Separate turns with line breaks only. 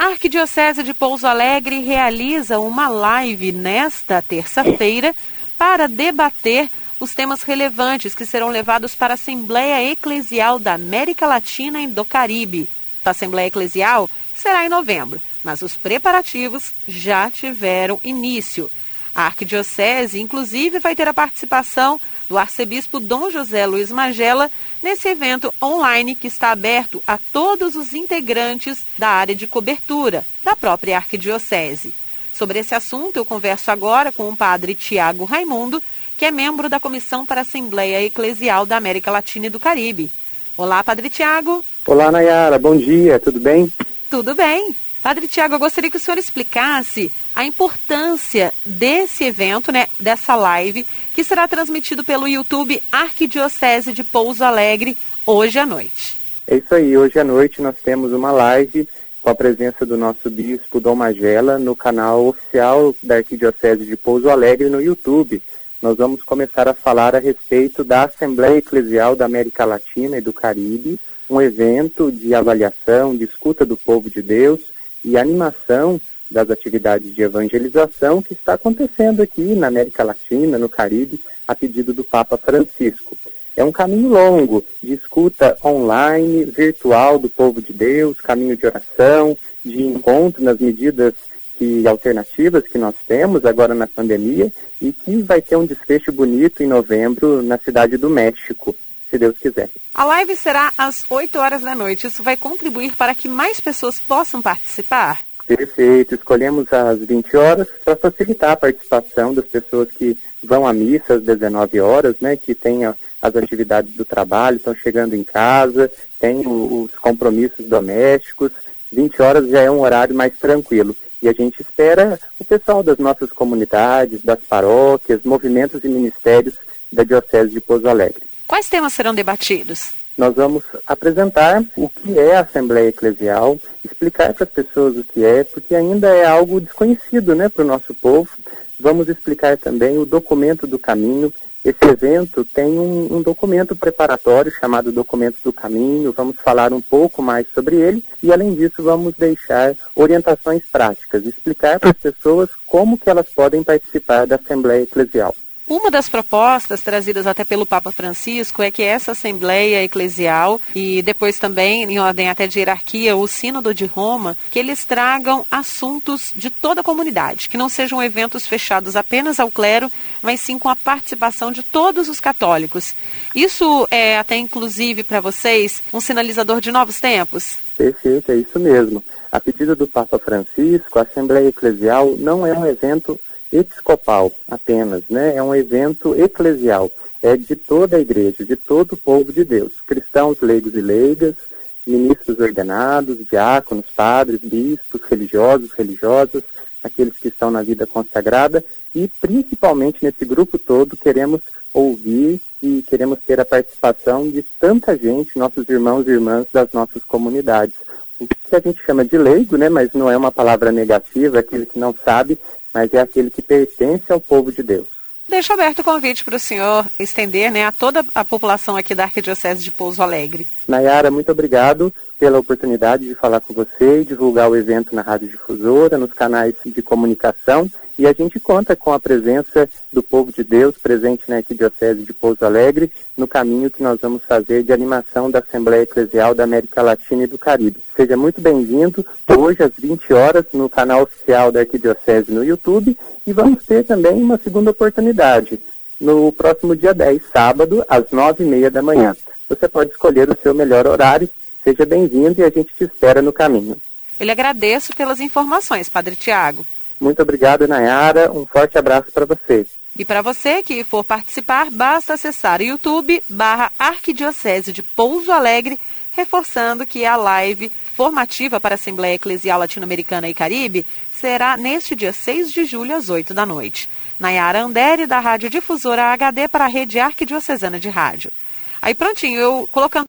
A Arquidiocese de Pouso Alegre realiza uma live nesta terça-feira para debater os temas relevantes que serão levados para a Assembleia Eclesial da América Latina e do Caribe. A Assembleia Eclesial será em novembro, mas os preparativos já tiveram início. A Arquidiocese, inclusive, vai ter a participação do arcebispo Dom José Luiz Magela nesse evento online que está aberto a todos os integrantes da área de cobertura da própria Arquidiocese. Sobre esse assunto, eu converso agora com o padre Tiago Raimundo, que é membro da Comissão para a Assembleia Eclesial da América Latina e do Caribe. Olá, Padre Tiago.
Olá, Nayara. Bom dia, tudo bem?
Tudo bem. Padre Tiago, eu gostaria que o senhor explicasse a importância desse evento, né, dessa live, que será transmitido pelo YouTube Arquidiocese de Pouso Alegre hoje à noite.
É isso aí, hoje à noite nós temos uma live com a presença do nosso bispo Dom Magela no canal oficial da Arquidiocese de Pouso Alegre no YouTube. Nós vamos começar a falar a respeito da Assembleia Eclesial da América Latina e do Caribe, um evento de avaliação, de escuta do povo de Deus e animação das atividades de evangelização que está acontecendo aqui na América Latina, no Caribe, a pedido do Papa Francisco. É um caminho longo de escuta online, virtual do povo de Deus, caminho de oração, de encontro nas medidas que alternativas que nós temos agora na pandemia e que vai ter um desfecho bonito em novembro na cidade do México se Deus quiser.
A live será às 8 horas da noite. Isso vai contribuir para que mais pessoas possam participar?
Perfeito. Escolhemos às 20 horas para facilitar a participação das pessoas que vão à missa às 19 horas, né, que têm as atividades do trabalho, estão chegando em casa, têm os compromissos domésticos. 20 horas já é um horário mais tranquilo. E a gente espera o pessoal das nossas comunidades, das paróquias, movimentos e ministérios da Diocese de Pouso Alegre.
Quais temas serão debatidos?
Nós vamos apresentar o que é a Assembleia Eclesial, explicar para as pessoas o que é, porque ainda é algo desconhecido né, para o nosso povo. Vamos explicar também o documento do caminho. Esse evento tem um, um, documento preparatório chamado Documento do Caminho. Vamos falar um pouco mais sobre ele e, além disso, vamos deixar orientações práticas, explicar para as pessoas como que elas podem participar da Assembleia Eclesial.
Uma das propostas trazidas até pelo Papa Francisco é que essa Assembleia Eclesial e depois também, em ordem até de hierarquia, o Sínodo de Roma, que eles tragam assuntos de toda a comunidade, que não sejam eventos fechados apenas ao clero, mas sim com a participação de todos os católicos. Isso é até inclusive para vocês um sinalizador de novos tempos?
Perfeito, é isso mesmo. A pedido do Papa Francisco, a Assembleia Eclesial não é um evento episcopal apenas, né? É um evento eclesial, é de toda a igreja, de todo o povo de Deus, cristãos, leigos e leigas, ministros ordenados, diáconos, padres, bispos, religiosos, religiosas, aqueles que estão na vida consagrada e principalmente nesse grupo todo queremos ouvir e queremos ter a participação de tanta gente, nossos irmãos e irmãs das nossas comunidades. O que a gente chama de leigo, né, mas não é uma palavra negativa, aquele que não sabe, mas é aquele que pertence ao povo de Deus.
Deixo aberto o convite para o senhor estender né, a toda a população aqui da Arquidiocese de Pouso Alegre.
Nayara, muito obrigado pela oportunidade de falar com você e divulgar o evento na Rádio Difusora, nos canais de comunicação e a gente conta com a presença do povo de Deus presente na Arquidiocese de Pouso Alegre no caminho que nós vamos fazer de animação da Assembleia Eclesial da América Latina e do Caribe. Seja muito bem-vindo hoje às 20 horas no canal oficial da Arquidiocese no YouTube e vamos ter também uma segunda oportunidade no próximo dia 10, sábado, às 9h30 da manhã. Você pode escolher o seu melhor horário. Seja bem-vindo e a gente te espera no caminho.
Eu lhe agradeço pelas informações, Padre Tiago.
Muito obrigado, Nayara. Um forte abraço para você.
E para você que for participar, basta acessar YouTube barra Arquidiocese de Pouso Alegre, reforçando que a live formativa para a Assembleia Eclesial Latino-Americana e Caribe será neste dia 6 de julho, às 8 da noite. Nayara Andere, da Rádio Difusora HD para a Rede Arquidiocesana de Rádio. Aí prontinho, eu colocando